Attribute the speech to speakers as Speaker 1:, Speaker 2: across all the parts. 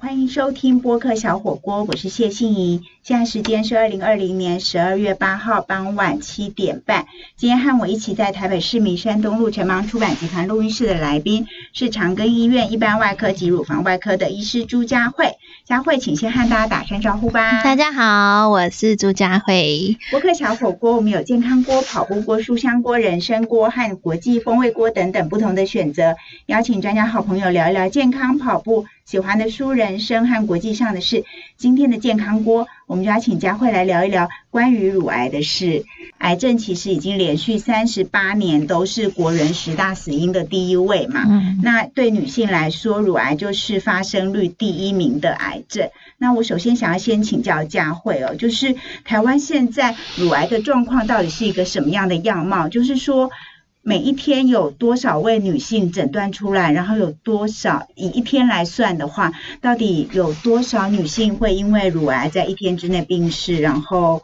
Speaker 1: 欢迎收听播客小火锅，我是谢欣怡。现在时间是二零二零年十二月八号傍晚七点半。今天和我一起在台北市民山东路城邦出版集团录音室的来宾是长庚医院一般外科及乳房外科的医师朱佳慧。佳慧，请先和大家打声招呼吧。
Speaker 2: 大家好，我是朱佳慧。
Speaker 1: 播客小火锅，我们有健康锅、跑步锅、书香锅、人参锅和国际风味锅等等不同的选择，邀请专家好朋友聊一聊健康跑步。喜欢的书、人生和国际上的事。今天的健康锅，我们就要请佳慧来聊一聊关于乳癌的事。癌症其实已经连续三十八年都是国人十大死因的第一位嘛。那对女性来说，乳癌就是发生率第一名的癌症。那我首先想要先请教佳慧哦，就是台湾现在乳癌的状况到底是一个什么样的样貌？就是说。每一天有多少位女性诊断出来？然后有多少以一天来算的话，到底有多少女性会因为乳癌在一天之内病逝？然后。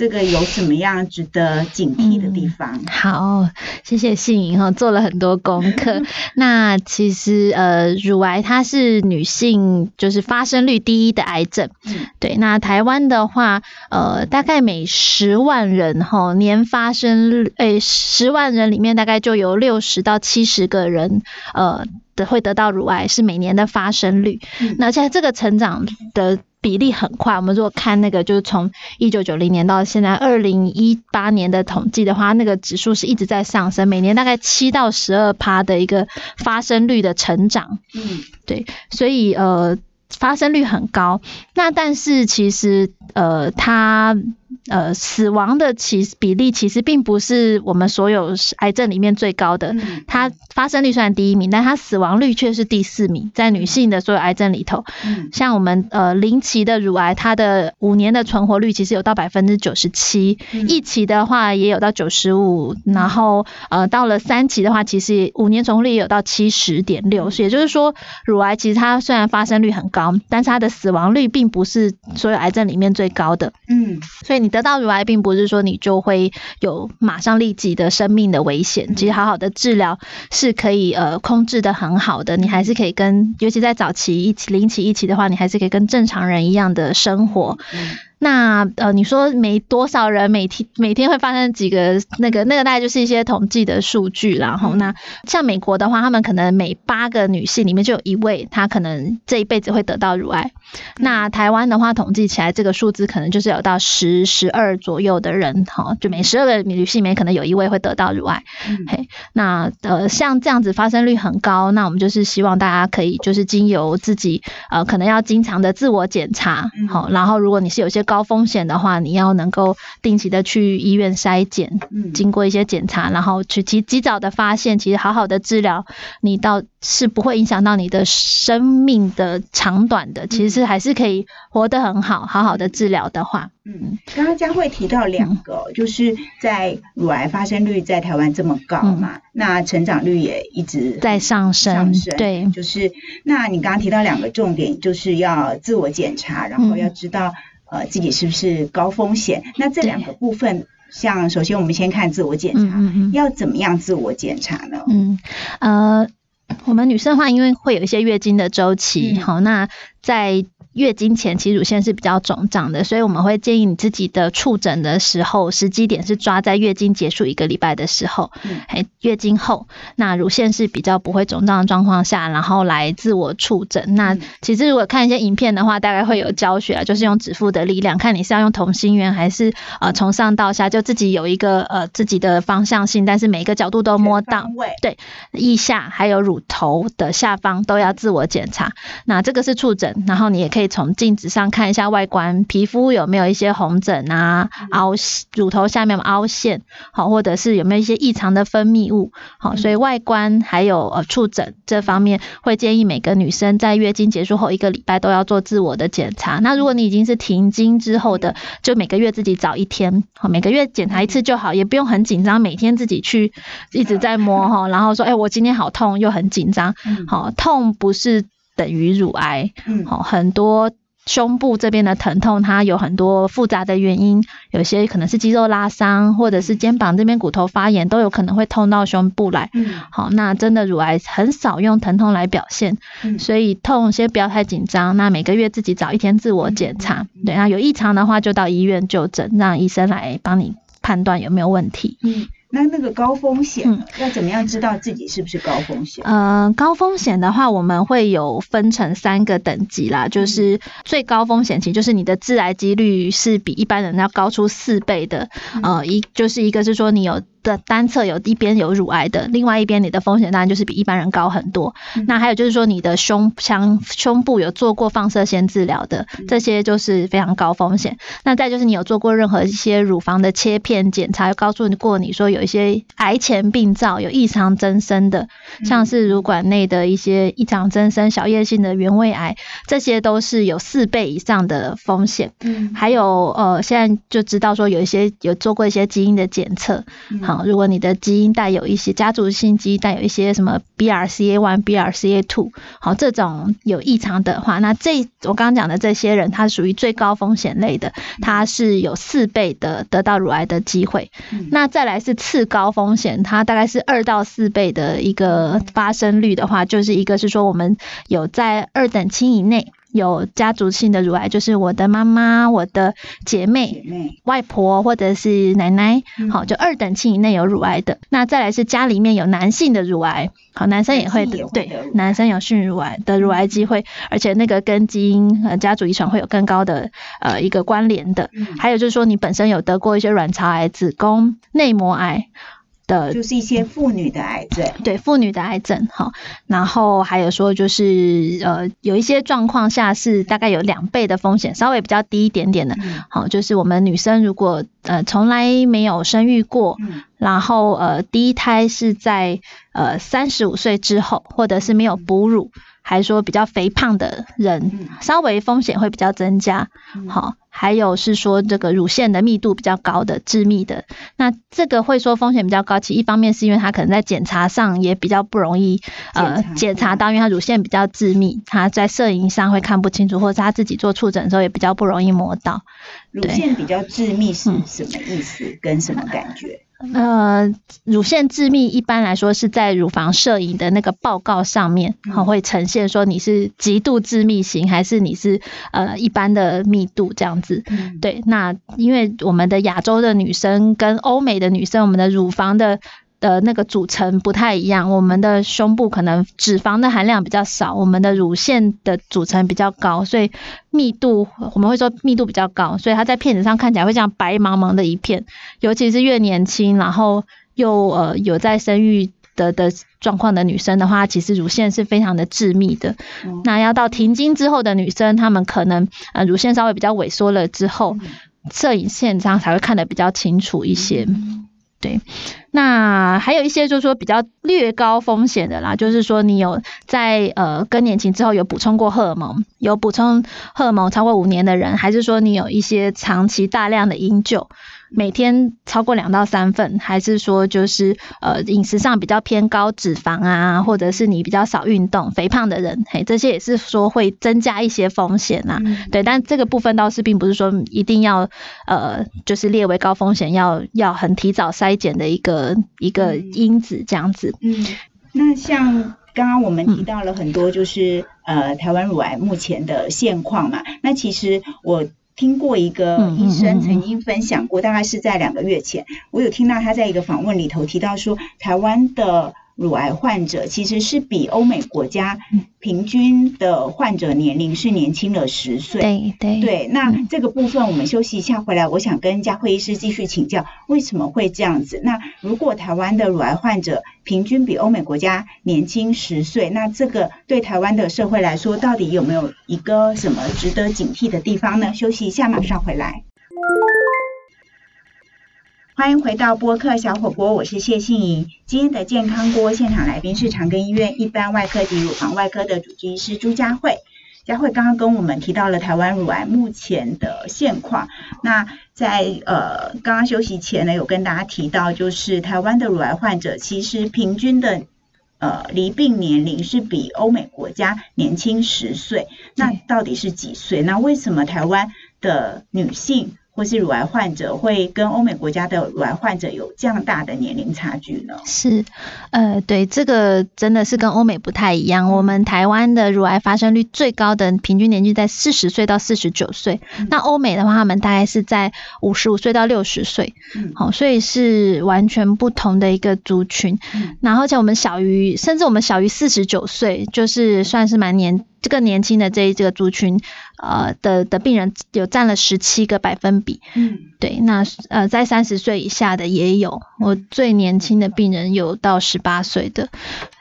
Speaker 1: 这个有什么样值得警惕的地方？
Speaker 2: 好，谢谢信莹哈，做了很多功课。那其实呃，乳癌它是女性就是发生率第一的癌症。嗯，对。那台湾的话，呃，大概每十万人哈年发生率，诶，十万人里面大概就有六十到七十个人，呃，的会得到乳癌，是每年的发生率。那现在这个成长的。比例很快，我们如果看那个，就是从一九九零年到现在二零一八年的统计的话，那个指数是一直在上升，每年大概七到十二趴的一个发生率的成长。嗯，对，所以呃，发生率很高。那但是其实呃，它。呃，死亡的其比例其实并不是我们所有癌症里面最高的，它发生率虽然第一名，但它死亡率却是第四名，在女性的所有癌症里头，像我们呃零期的乳癌，它的五年的存活率其实有到百分之九十七，一期的话也有到九十五，然后呃到了三期的话，其实五年存活率也有到七十点六，也就是说，乳癌其实它虽然发生率很高，但是它的死亡率并不是所有癌症里面最高的，嗯，所以你。得到乳癌，并不是说你就会有马上立即的生命的危险。其实好好的治疗是可以呃控制的很好的，你还是可以跟，尤其在早期一起、零期一起的话，你还是可以跟正常人一样的生活。那呃，你说每多少人每天每天会发生几个那个那个大概就是一些统计的数据，然后那像美国的话，他们可能每八个女性里面就有一位，她可能这一辈子会得到乳癌。那台湾的话，统计起来这个数字可能就是有到十十二左右的人，哈，就每十二个女性里面可能有一位会得到乳癌。嘿，那呃像这样子发生率很高，那我们就是希望大家可以就是经由自己呃可能要经常的自我检查，好，然后如果你是有些高风险的话，你要能够定期的去医院筛检，嗯，经过一些检查，然后去及及早的发现，其实好好的治疗，你到是不会影响到你的生命的长短的，其实还是可以活得很好，好好的治疗的话，
Speaker 1: 嗯，刚刚佳慧提到两个，就是在乳癌发生率在台湾这么高嘛，那成长率也一直
Speaker 2: 在上升，对，
Speaker 1: 就是那你刚刚提到两个重点，就是要自我检查，然后要知道。呃，自己是不是高风险？那这两个部分，像首先我们先看自我检查，要怎么样自我检查呢？嗯，
Speaker 2: 呃，我们女生的话，因为会有一些月经的周期，好，那在。月经前其实乳腺是比较肿胀的，所以我们会建议你自己的触诊的时候，时机点是抓在月经结束一个礼拜的时候，哎，月经后，那乳腺是比较不会肿胀的状况下，然后来自我触诊。那其实如果看一些影片的话，大概会有教学啊，就是用指腹的力量，看你是要用同心圆还是呃从上到下，就自己有一个呃自己的方向性，但是每一个角度都摸到，对，腋下还有乳头的下方都要自我检查。那这个是触诊，然后你也可以。可以从镜子上看一下外观，皮肤有没有一些红疹啊、凹乳头下面凹陷，好，或者是有没有一些异常的分泌物，好，所以外观还有呃触诊这方面，会建议每个女生在月经结束后一个礼拜都要做自我的检查。那如果你已经是停经之后的，就每个月自己找一天，好，每个月检查一次就好，也不用很紧张，每天自己去一直在摸哈，然后说，哎，我今天好痛，又很紧张，好，痛不是。等于乳癌，好很多胸部这边的疼痛，它有很多复杂的原因，有些可能是肌肉拉伤，或者是肩膀这边骨头发炎，都有可能会痛到胸部来。
Speaker 1: 嗯，
Speaker 2: 好，那真的乳癌很少用疼痛来表现，
Speaker 1: 嗯
Speaker 2: 所以痛先不要太紧张。那每个月自己找一天自我检查，对，那有异常的话就到医院就诊，让医生来帮你判断有没有问题。
Speaker 1: 嗯，那那个高风险
Speaker 2: 嗯
Speaker 1: 要怎么样知道自己是不是高风险？
Speaker 2: 呃，高风险的话，我们会有分成三个等级啦，就是最高风险期，就是你的致癌几率是比一般人要高出四倍的。呃，一就是一个是说你有的单侧有一边有乳癌的，另外一边你的风险当然就是比一般人高很多。
Speaker 1: 嗯
Speaker 2: 那还有就是说你的胸腔胸部有做过放射线治疗的，这些就是非常高风险。那再就是你有做过任何一些乳房的切片检查，有告诉过你说有一些癌前病灶有异常增生的，像是乳管内的一些异常增生、小叶性的原位癌，这些都是有四倍以上的风险。
Speaker 1: 嗯
Speaker 2: 还有呃，现在就知道说有一些有做过一些基因的检测，
Speaker 1: 嗯
Speaker 2: 好，如果你的基因带有一些家族性基因带有一些什么 BRCA one、BRCA two，好，这种有异常的话，那这我刚刚讲的这些人，他属于最高风险类的，他是有四倍的得到乳癌的机会。
Speaker 1: 嗯
Speaker 2: 那再来是次高风险，它大概是二到四倍的一个发生率的话，就是一个是说我们有在二等亲以内有家族性的乳癌，就是我的妈妈、我的姐妹
Speaker 1: 姐。妹，
Speaker 2: 外婆或者是奶奶，
Speaker 1: 嗯
Speaker 2: 好，就二等亲以内有乳癌的。那再来是家里面有男性的乳癌，好，男生也会
Speaker 1: 得乳癌，
Speaker 2: 男生有性乳癌的乳癌机会，而且那个跟基因呃家族遗传会有更高的呃一个关联的。
Speaker 1: 嗯
Speaker 2: 还有就是说，你本身有得过一些卵巢癌、子宫内膜癌的
Speaker 1: 就是一些妇女的癌症。
Speaker 2: 对妇女的癌症哈，然后还有说就是呃有一些状况下是大概有两倍的风险，稍微比较低一点点的。
Speaker 1: 嗯
Speaker 2: 好，就是我们女生如果呃从来没有生育过，
Speaker 1: 嗯
Speaker 2: 然后呃第一胎是在呃三十五岁之后，或者是没有哺乳，还说比较肥胖的人，
Speaker 1: 嗯
Speaker 2: 稍微风险会比较增加。
Speaker 1: 嗯
Speaker 2: 好，还有是说这个乳腺的密度比较高的致密的，那这个会说风险比较高，其实一方面是因为它可能在检查上也比较不容易呃
Speaker 1: 检查
Speaker 2: 到，因为它乳腺比较致密，它在摄影上会看不清楚，或者是他自己做触诊的时候也比较不容易摸到。
Speaker 1: 乳腺比较致密是
Speaker 2: 嗯
Speaker 1: 什么意思？跟什么感觉？
Speaker 2: 呃，乳腺致密一般来说是在乳房摄影的那个报告上面，
Speaker 1: 嗯
Speaker 2: 好、会呈现说你是极度致密型，还是你是呃一般的密度这样子。
Speaker 1: 嗯，
Speaker 2: 对，那因为我们的亚洲的女生跟欧美的女生，我们的乳房的的那个组成不太一样，我们的胸部可能脂肪的含量比较少，我们的乳腺的组成比较高，所以密度我们会说密度比较高，所以它在片子上看起来会像白茫茫的一片，尤其是越年轻，然后又呃有在生育。的的状况的女生的话，其实乳腺是非常的致密的。
Speaker 1: 嗯
Speaker 2: 那要到停经之后的女生，她们可能呃乳腺稍微比较萎缩了之后，
Speaker 1: 嗯
Speaker 2: 摄影线上才会看得比较清楚一些。
Speaker 1: 嗯对
Speaker 2: 那还有一些就是说比较略高风险的啦，就是说你有在呃更年期之后有补充过荷尔蒙，有补充荷尔蒙超过五年的人，还是说你有一些长期大量的饮酒，每天超过两到三份，还是说就是呃饮食上比较偏高脂肪啊，或者是你比较少运动、肥胖的人，嘿，这些也是说会增加一些风险啊。
Speaker 1: 嗯
Speaker 2: 对，但这个部分倒是并不是说一定要呃，就是列为高风险，要要很提早筛检的一个一个
Speaker 1: 嗯
Speaker 2: 因子这样子。
Speaker 1: 嗯，那像刚刚我们
Speaker 2: 嗯
Speaker 1: 提到了很多，就是、呃台湾乳癌目前的现况嘛。那其实我听过一个医生曾经分享过，大概是在两个月前，我有听到他在一个访问里头提到说，台湾的乳癌患者其实是比欧美国家
Speaker 2: 嗯
Speaker 1: 平均的患者年龄是年轻了十岁。
Speaker 2: 对对
Speaker 1: 对，那
Speaker 2: 嗯
Speaker 1: 这个部分我们休息一下回来，我想跟佳慧医师继续请教，为什么会这样子？那如果台湾的乳癌患者平均比欧美国家年轻十岁，那这个对台湾的社会来说，到底有没有一个什么值得警惕的地方呢？休息一下，马上回来。欢迎回到播客小火锅，我是谢杏怡。今天的健康锅现场来宾是长庚医院一般外科及乳房外科的主治医师朱佳慧。佳慧刚刚跟我们提到了台湾乳癌目前的现况。那在呃刚刚休息前呢，有跟大家提到，就是台湾的乳癌患者其实平均的呃离病年龄是比欧美国家年轻十岁，那到底是几岁？那为什么台湾的女性？或是乳癌患者会跟欧美国家的乳癌患者有这样大的年龄差距呢？
Speaker 2: 是，呃，对，这个真的是跟欧美不太一样。我们台湾的乳癌发生率最高的平均年纪在四十岁到四十九岁，那欧美的话，他们大概是在五十五岁到六十岁，好，所以是完全不同的一个族群。然后，且我们小于，甚至我们小于四十九岁，就是算是蛮年。这个年轻的这一这个族群，呃的的病人有占了十七个百分比，嗯，对，那呃在三十岁以下的也有，我最年轻的病人有到十八岁的，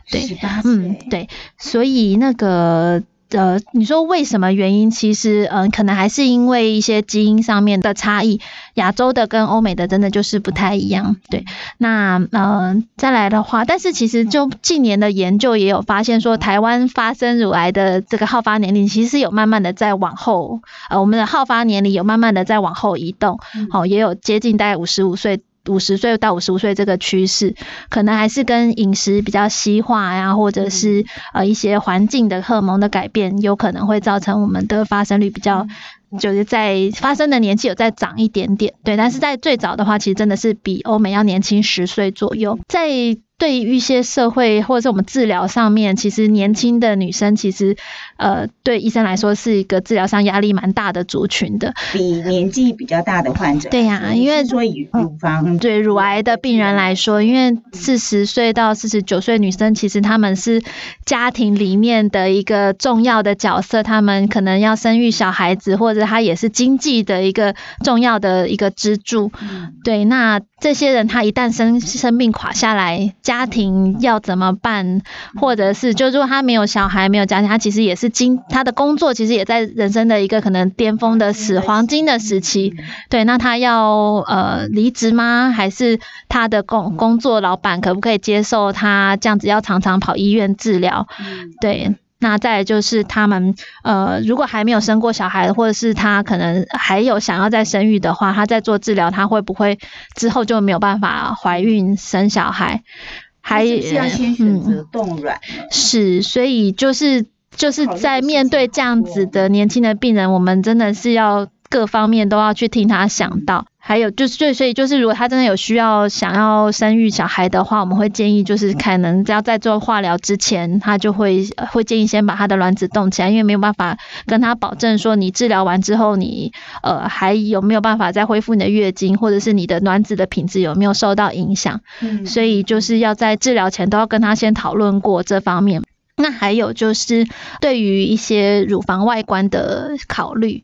Speaker 1: 对，
Speaker 2: 嗯，对，所以那个。呃，你说为什么原因？其实，嗯，可能还是因为一些基因上面的差异，亚洲的跟欧美的真的就是不太一样。对，那呃，再来的话，但是其实就近年的研究也有发现说，台湾发生乳癌的这个好发年龄其实有慢慢的在往后，呃，我们的好发年龄有慢慢的在往后移动，好，也有接近大概五十五岁。五十岁到五十五岁这个趋势，可能还是跟饮食比较西化呀，或者是呃一些环境的荷尔蒙的改变，有可能会造成我们的发生率比较，就是在发生的年纪有再长一点点，对。但是在最早的话，其实真的是比欧美要年轻十岁左右，在。对于一些社会或者是我们治疗上面，其实年轻的女生其实，呃，对医生来说是一个治疗上压力蛮大的族群的。
Speaker 1: 比年纪比较大的患者。
Speaker 2: 对呀，因为
Speaker 1: 说以乳房
Speaker 2: 对乳癌的病人来说，因为四十岁到四十九岁女生，其实她们是家庭里面的一个重要的角色，她们可能要生育小孩子，或者她也是经济的一个重要的一个支柱。对，那这些人他一旦生生病垮下来。家庭要怎么办？或者是，就如果他没有小孩，没有家庭，他其实也是经他的工作，其实也在人生的一个可能巅峰的时黄金的时期。对，那他要呃离职吗？还是他的工工作老板可不可以接受他这样子要常常跑医院治疗？对。那再就是他们，呃，如果还没有生过小孩，或者是他可能还有想要再生育的话，他在做治疗，他会不会之后就没有办法怀孕生小孩？
Speaker 1: 还是要先选择冻卵？
Speaker 2: 是，所以就是就是在面对这样子的年轻的病人，我们真的是要各方面都要去听他想到。还有就是，所以就是，如果他真的有需要想要生育小孩的话，我们会建议就是可能要在做化疗之前，他就会会建议先把他的卵子冻起来，因为没有办法跟他保证说你治疗完之后，你呃还有没有办法再恢复你的月经，或者是你的卵子的品质有没有受到影响。嗯，所以就是要在治疗前都要跟他先讨论过这方面。那还有就是对于一些乳房外观的考虑，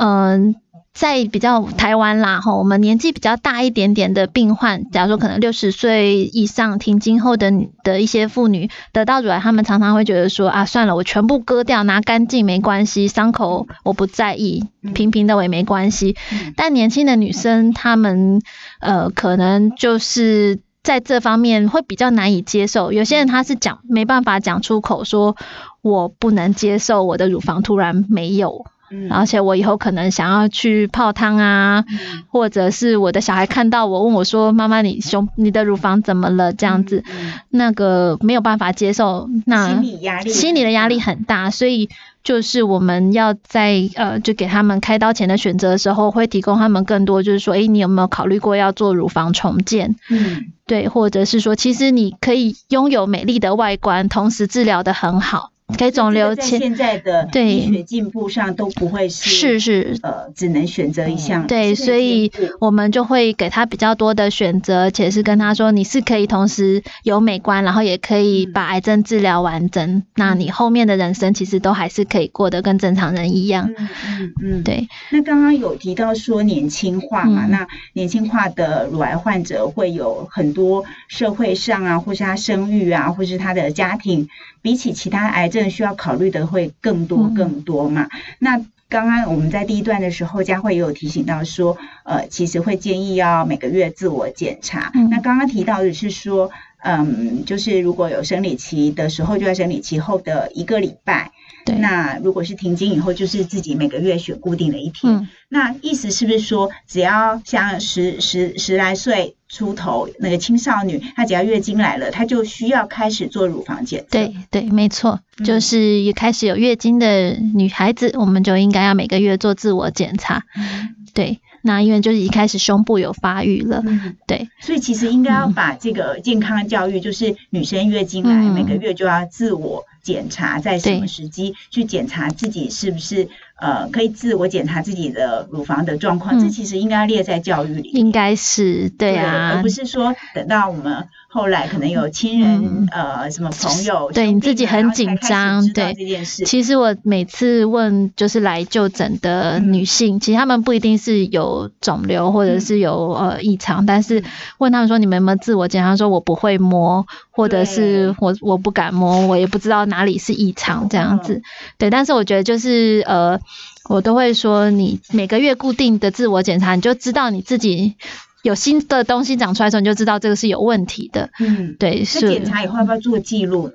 Speaker 2: 嗯。在比较台湾啦，哈，我们年纪比较大一点点的病患，假如说可能六十岁以上停经后的的一些妇女得到乳癌，他们常常会觉得说啊，算了，我全部割掉，拿干净没关系，伤口我不在意，平平的我也没关系。但年轻的女生，她们呃，可能就是在这方面会比较难以接受。有些人他是讲没办法讲出口，说我不能接受我的乳房突然没有。而且我以后可能想要去泡汤啊，或者是我的小孩看到我问我说：“妈妈，你胸你的乳房怎么了？”这样子，那个没有办法接受，那
Speaker 1: 心理压力
Speaker 2: 心理的压力很大，所以就是我们要在呃，就给他们开刀前的选择的时候，会提供他们更多，就是说，哎，你有没有考虑过要做乳房重建？嗯，对，或者是说，其实你可以拥有美丽的外观，同时治疗的很好。给肿瘤
Speaker 1: 在现在的医学进步上都不会是
Speaker 2: 是是
Speaker 1: 呃，只能选择一项。
Speaker 2: 对，所以我们就会给他比较多的选择，且是跟他说，你是可以同时有美观，然后也可以把癌症治疗完整。那你后面的人生其实都还是可以过得跟正常人一样。嗯嗯嗯，对。
Speaker 1: 那刚刚有提到说年轻化嘛？那年轻化的乳癌患者会有很多社会上啊，或是他生育啊，或是他的家庭。比起其他癌症，需要考虑的会更多更多嘛？那刚刚我们在第一段的时候，佳慧也有提醒到说，呃，其实会建议要每个月自我检查。那刚刚提到的是说，嗯，就是如果有生理期的时候，就在生理期后的一个礼拜。
Speaker 2: 对。
Speaker 1: 那如果是停经以后，就是自己每个月选固定的一天。那意思是不是说，只要像十十十来岁出头那个青少女，她只要月经来了，她就需要开始做乳房检测？
Speaker 2: 对对，没错，就是一开始有月经的女孩子，我们就应该要每个月做自我检查。对。那因为就是一开始胸部有发育了，对，
Speaker 1: 所以其实应该要把这个健康教育，就是女生月经来每个月就要自我检查，在什么时机去检查自己是不是呃可以自我检查自己的乳房的状况，这其实应该列在教育里，
Speaker 2: 应该是对啊，
Speaker 1: 而不是说等到我们。后来可能有亲人呃什么朋友，
Speaker 2: 对你自己很紧张，对
Speaker 1: 这件事。
Speaker 2: 其实我每次问就是来就诊的女性，其实她们不一定是有肿瘤或者是有呃异常，但是问她们说你们有没有自我检查，说我不会摸，或者是我我不敢摸，我也不知道哪里是异常这样子。对，但是我觉得就是呃，我都会说你每个月固定的自我检查，你就知道你自己。有新的东西长出来的时候，你就知道这个是有问题的。嗯，对，是。
Speaker 1: 检查以后要不要做记录呢？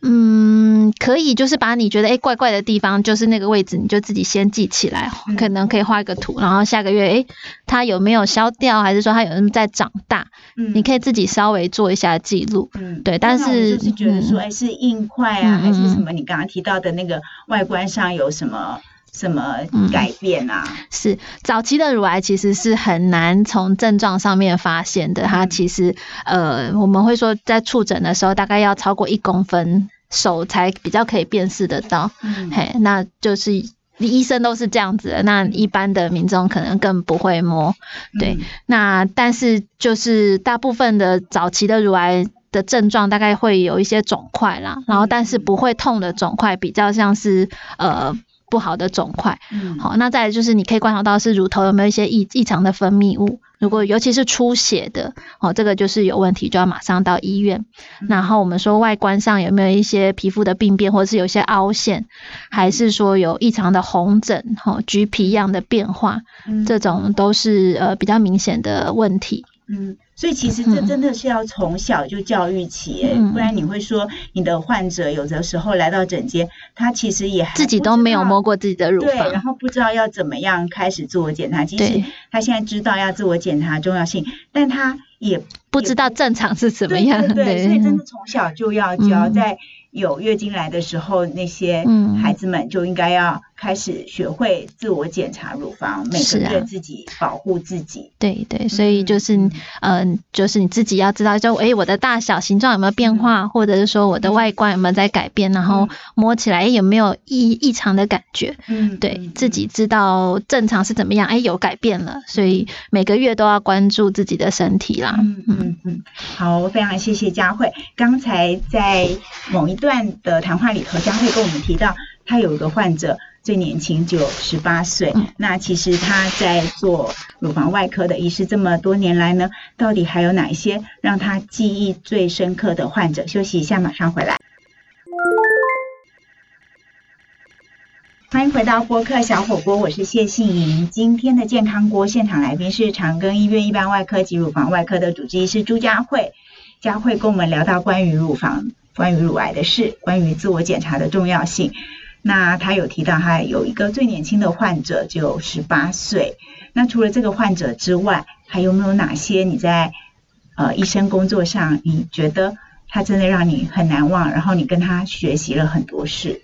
Speaker 2: 嗯，可以，就是把你觉得哎怪怪的地方，就是那个位置，你就自己先记起来，可能可以画一个图，然后下个月哎它有没有消掉，还是说它有人在长大？嗯，你可以自己稍微做一下记录。嗯，对，但是
Speaker 1: 就是觉得说哎是硬块啊，还是什么？你刚刚提到的那个外观上有什么？什么改变啊？
Speaker 2: 是早期的乳癌其实是很难从症状上面发现的。它其实呃，我们会说在触诊的时候，大概要超过一公分手才比较可以辨识得到。嘿，那就是医生都是这样子的。那一般的民众可能更不会摸。对，那但是就是大部分的早期的乳癌的症状，大概会有一些肿块啦，然后但是不会痛的肿块，比较像是呃。不好的肿块，好，那再来就是你可以观察到是乳头有没有一些异异常的分泌物，如果尤其是出血的，哦，这个就是有问题，就要马上到医院。然后我们说外观上有没有一些皮肤的病变，或者是有些凹陷，还是说有异常的红疹，哈，橘皮样的变化，这种都是呃比较明显的问题。
Speaker 1: 嗯。所以其实这真的是要从小就教育起，不然你会说你的患者有的时候来到诊间，他其实也
Speaker 2: 自己都没有摸过自己的乳房，对
Speaker 1: 然后不知道要怎么样开始自我检查。即使他现在知道要自我检查重要性，但他也
Speaker 2: 不知道正常是怎么样。
Speaker 1: 对，所以真的从小就要教在。有月经来的时候，那些孩子们就应该要开始学会自我检查乳房，每个月自己保护自己。
Speaker 2: 对对，所以就是，嗯，就是你自己要知道，就哎，我的大小、形状有没有变化，或者是说我的外观有没有在改变，然后摸起来有没有异异常的感觉。嗯，对自己知道正常是怎么样，哎，有改变了，所以每个月都要关注自己的身体啦。嗯
Speaker 1: 嗯嗯，好，非常谢谢佳慧，刚才在某一段。的谈话里头，佳慧跟我们提到，她有一个患者最年轻就十八岁。那其实他在做乳房外科的医师这么多年来呢，到底还有哪一些让他记忆最深刻的患者？休息一下，马上回来。欢迎回到播客小火锅，我是谢杏莹。今天的健康锅现场来宾是长庚医院一般外科及乳房外科的主治医师朱佳慧。佳慧跟我们聊到关于乳房。关于乳癌的事，关于自我检查的重要性。那他有提到，他有一个最年轻的患者，就十八岁。那除了这个患者之外，还有没有哪些你在呃医生工作上，你觉得他真的让你很难忘？然后你跟他学习了很多事。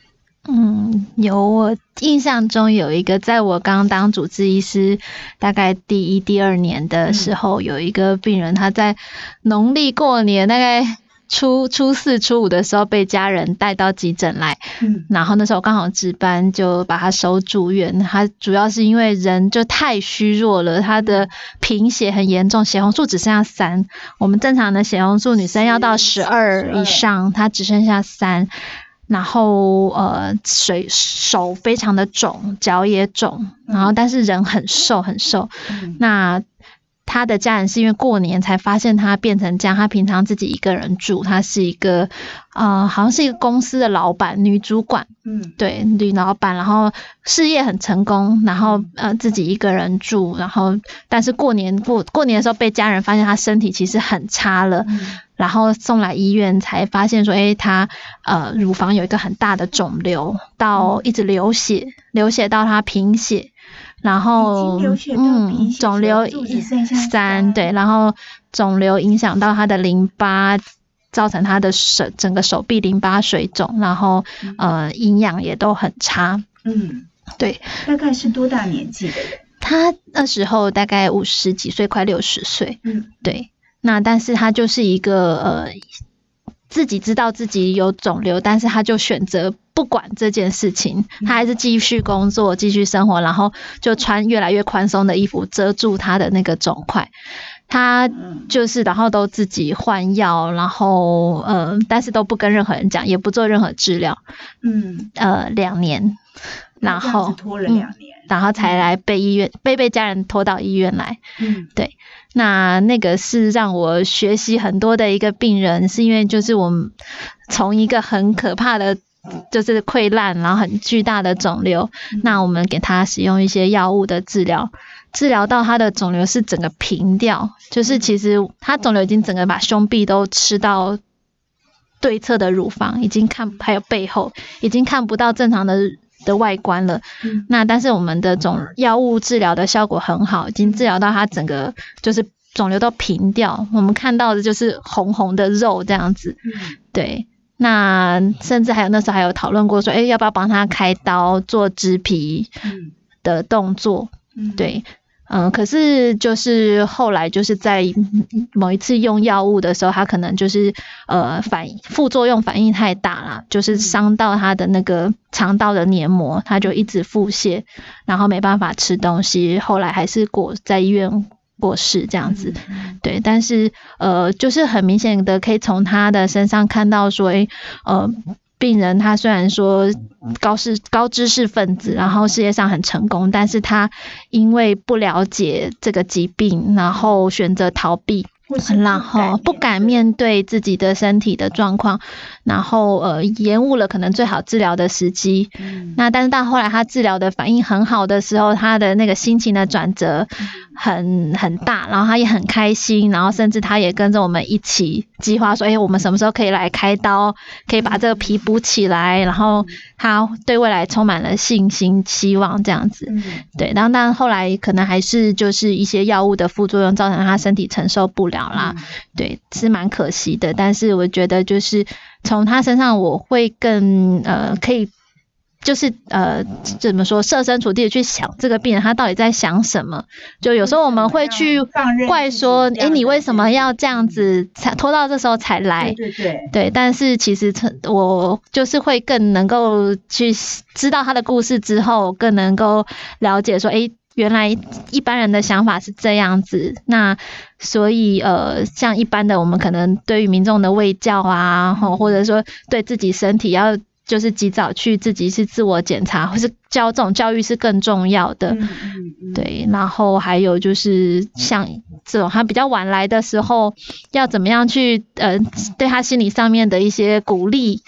Speaker 2: 嗯，有。我印象中有一个，在我刚当主治医师大概第一、第二年的时候，有一个病人，他在农历过年大概。初初四、初五的时候被家人带到急诊来，嗯，然后那时候刚好值班，就把他收住院。他主要是因为人就太虚弱了，他的贫血很严重，血红素只剩下三。我们正常的血红素女生要到十二以上，他只剩下三。然后呃，水手非常的肿，脚也肿，然后但是人很瘦很瘦。那他的家人是因为过年才发现他变成这样，他平常自己一个人住，他是一个啊，好像是一个公司的老板，女主管，
Speaker 1: 嗯，
Speaker 2: 对，女老板，然后事业很成功，然后呃自己一个人住，然后但是过年过过年的时候被家人发现他身体其实很差了，然后送来医院才发现说，哎，他呃乳房有一个很大的肿瘤，到一直流血，流血到他贫血。然后，
Speaker 1: 嗯，
Speaker 2: 肿瘤三对，然后肿瘤影响到他的淋巴，造成他的手整个手臂淋巴水肿，然后呃营养也都很差。
Speaker 1: 嗯，
Speaker 2: 对。
Speaker 1: 大概是多大年纪的人？
Speaker 2: 他那时候大概五十几岁，快六十岁。
Speaker 1: 嗯，
Speaker 2: 对。那但是他就是一个呃。自己知道自己有肿瘤，但是他就选择不管这件事情，他还是继续工作、继续生活，然后就穿越来越宽松的衣服遮住他的那个肿块。他就是，然后都自己换药，然后呃，但是都不跟任何人讲，也不做任何治疗。
Speaker 1: 嗯，
Speaker 2: 呃，两年，然后
Speaker 1: 拖了两年，
Speaker 2: 然后才来被医院被被家人拖到医院来。
Speaker 1: 嗯，
Speaker 2: 对。那那个是让我学习很多的一个病人，是因为就是我们从一个很可怕的，就是溃烂，然后很巨大的肿瘤，那我们给他使用一些药物的治疗，治疗到他的肿瘤是整个平掉，就是其实他肿瘤已经整个把胸壁都吃到对侧的乳房，已经看还有背后已经看不到正常的。的外观了，那但是我们的肿药物治疗的效果很好，已经治疗到他整个就是肿瘤都平掉，我们看到的就是红红的肉这样子。对，那甚至还有那时候还有讨论过说，哎，要不要帮他开刀做植皮的动作？对。嗯，可是就是后来就是在某一次用药物的时候，他可能就是呃反副作用反应太大了，就是伤到他的那个肠道的黏膜，他就一直腹泻，然后没办法吃东西，后来还是过在医院过世这样子。对，但是呃就是很明显的可以从他的身上看到说，诶呃。病人他虽然说高是高知识分子，然后事业上很成功，但是他因为不了解这个疾病，然后选择逃避。然后不敢面对自己的身体的状况，然后呃延误了可能最好治疗的时机。那但是到后来他治疗的反应很好的时候，他的那个心情的转折很很大，然后他也很开心，然后甚至他也跟着我们一起计划说，哎，我们什么时候可以来开刀，可以把这个皮补起来，然后他对未来充满了信心、希望这样子。对，然后但后来可能还是就是一些药物的副作用造成他身体承受不了。啦，对，是蛮可惜的。但是我觉得，就是从他身上，我会更呃，可以，就是呃，怎么说，设身处地的去想这个病人他到底在想什么。就有时候我们会去怪说，哎，你为什么要这样子才拖到这时候才来？
Speaker 1: 对对
Speaker 2: 对。但是其实，我就是会更能够去知道他的故事之后，更能够了解说，哎。原来一般人的想法是这样子，那所以呃，像一般的我们可能对于民众的卫教啊，或者说对自己身体要就是及早去自己是自我检查，或是教这种教育是更重要的。对，然后还有就是像这种他比较晚来的时候，要怎么样去呃对他心理上面的一些鼓励。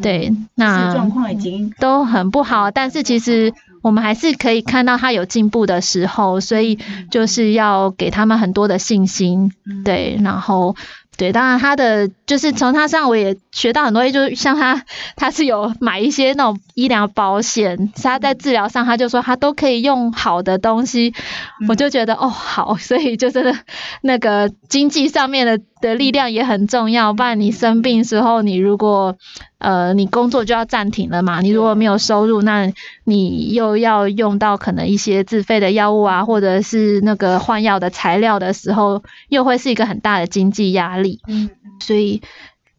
Speaker 2: 对，那
Speaker 1: 状况已经
Speaker 2: 都很不好，但是其实。我们还是可以看到他有进步的时候，所以就是要给他们很多的信心，对，然后对，当然他的就是从他身上我也学到很多，就是像他 他是有买一些那种医疗保险，他在治疗上他就说他都可以用好的东西，我就觉得哦好，所以就真的那个经济上面的的力量也很重要，不然你生病时候你如果。呃，你工作就要暂停了嘛？你如果没有收入，那你又要用到可能一些自费的药物啊，或者是那个换药的材料的时候，又会是一个很大的经济压力。
Speaker 1: 嗯，
Speaker 2: 所以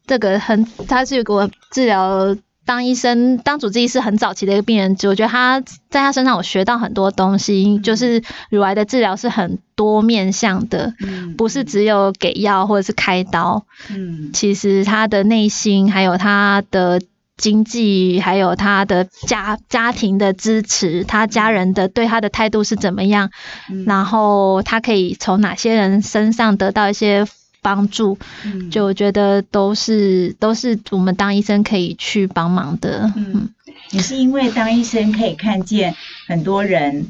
Speaker 2: 这个很，他是给我治疗。当医生、当主治医师很早期的一个病人，我觉得他在他身上我学到很多东西，就是乳癌的治疗是很多面向的，不是只有给药或者是开刀。
Speaker 1: 嗯，
Speaker 2: 其实他的内心还有他的经济，还有他的家家庭的支持，他家人的对他的态度是怎么样，然后他可以从哪些人身上得到一些帮助，就我觉得都是都是我们当医生可以去帮忙的。嗯，
Speaker 1: 你是因为当医生可以看见很多人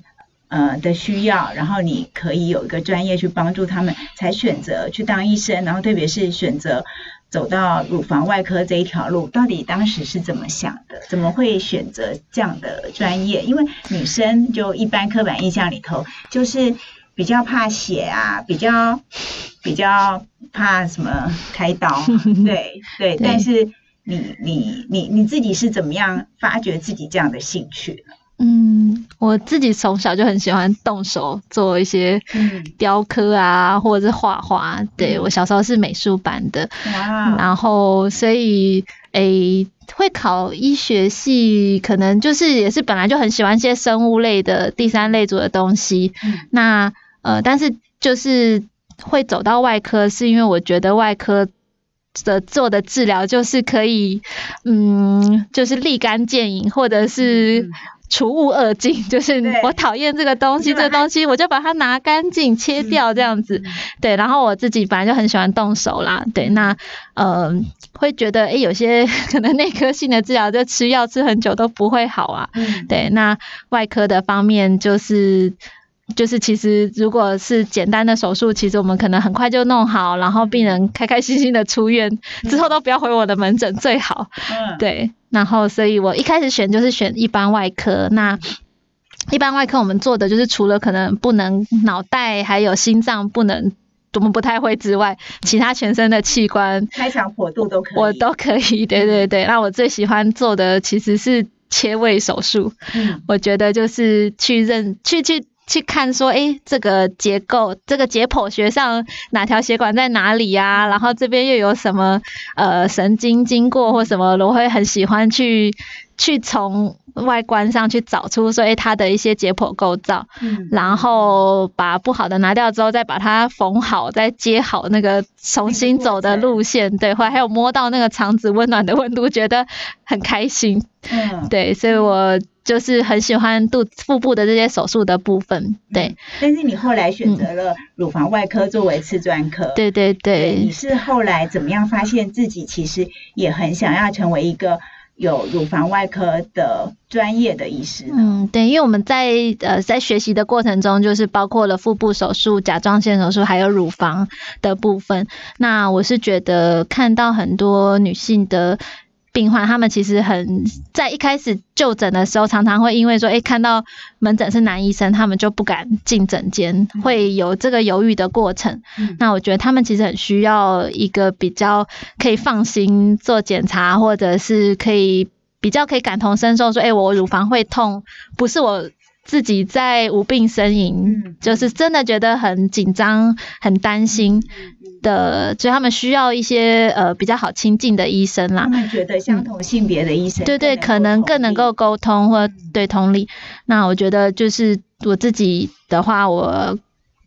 Speaker 1: 呃的需要，然后你可以有一个专业去帮助他们，才选择去当医生，然后特别是选择。走到乳房外科这一条路，到底当时是怎么想的？怎么会选择这样的专业？因为女生就一般刻板印象里头，就是比较怕血啊，比较比较怕什么开刀，对对。但是你你你你自己是怎么样发掘自己这样的兴趣
Speaker 2: 嗯，我自己从小就很喜欢动手做一些雕刻啊，或者是画画。对我小时候是美术班的，然后所以诶会考医学系，可能就是也是本来就很喜欢一些生物类的第三类组的东西。那呃，但是就是会走到外科，是因为我觉得外科的做的治疗就是可以，嗯，就是立竿见影，或者是。除物二净，就是我讨厌这个东西，这个东西我就把它拿干净切掉这样子。对，然后我自己本来就很喜欢动手啦。对，那呃会觉得哎，有些 可能内科性的治疗就吃药吃很久都不会好啊。对，那外科的方面就是。就是其实如果是简单的手术，其实我们可能很快就弄好，然后病人开开心心的出院，之后都不要回我的门诊最好。嗯，对。然后所以我一开始选就是选一般外科。那一般外科我们做的就是除了可能不能脑袋还有心脏不能，我们不太会之外，其他全身的器官
Speaker 1: 开肠破肚都可以，
Speaker 2: 我都可以。对对对。那我最喜欢做的其实是切胃手术。嗯，我觉得就是去认去去。去看说，哎，这个结构，这个解剖学上哪条血管在哪里呀？然后这边又有什么呃神经经过或什么，我会很喜欢去去从外观上去找出说，哎，它的一些解剖构造，嗯，然后把不好的拿掉之后，再把它缝好，再接好那个重新走的路线，对，或还有摸到那个肠子温暖的温度，觉得很开心，嗯，对，所以我。就是很喜欢肚腹部的这些手术的部分，对。
Speaker 1: 但是你后来选择了乳房外科作为次专科，
Speaker 2: 对对对。
Speaker 1: 你是后来怎么样发现自己其实也很想要成为一个有乳房外科的专业的医师？
Speaker 2: 嗯，对，因为我们在呃在学习的过程中，就是包括了腹部手术、甲状腺手术，还有乳房的部分。那我是觉得看到很多女性的。病患他们其实很在一开始就诊的时候，常常会因为说，哎，看到门诊是男医生，他们就不敢进诊间，会有这个犹豫的过程。那我觉得他们其实很需要一个比较可以放心做检查，或者是可以比较可以感同身受，说，哎，我乳房会痛，不是我。自己在无病呻吟，就是真的觉得很紧张、很担心的，所以他们需要一些呃比较好亲近的医生啦。
Speaker 1: 他们觉得相同性别的医生，
Speaker 2: 对对，可能更能够沟通或对同理。那我觉得就是我自己的话，我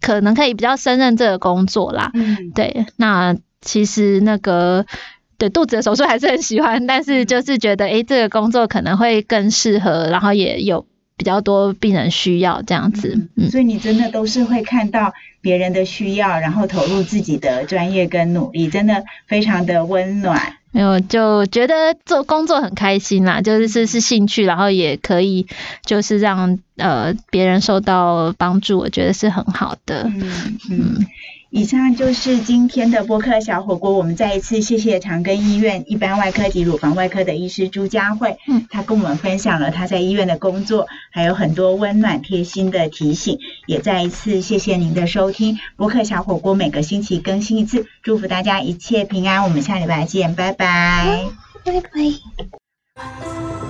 Speaker 2: 可能可以比较胜任这个工作啦。嗯，对。那其实那个对肚子的手术还是很喜欢，但是就是觉得哎，这个工作可能会更适合，然后也有。比较多病人需要这样子，
Speaker 1: 所以你真的都是会看到别人的需要，然后投入自己的专业跟努力，真的非常的温暖。
Speaker 2: 没有就觉得做工作很开心啦，就是是是兴趣，然后也可以就是让呃别人受到帮助，我觉得是很好的。嗯
Speaker 1: 嗯。以上就是今天的播客小火锅。我们再一次谢谢长庚医院一般外科及乳房外科的医师朱佳慧，嗯，他跟我们分享了他在医院的工作，还有很多温暖贴心的提醒。也再一次谢谢您的收听。播客小火锅每个星期更新一次，祝福大家一切平安。我们下礼拜见，拜拜，
Speaker 2: 拜拜。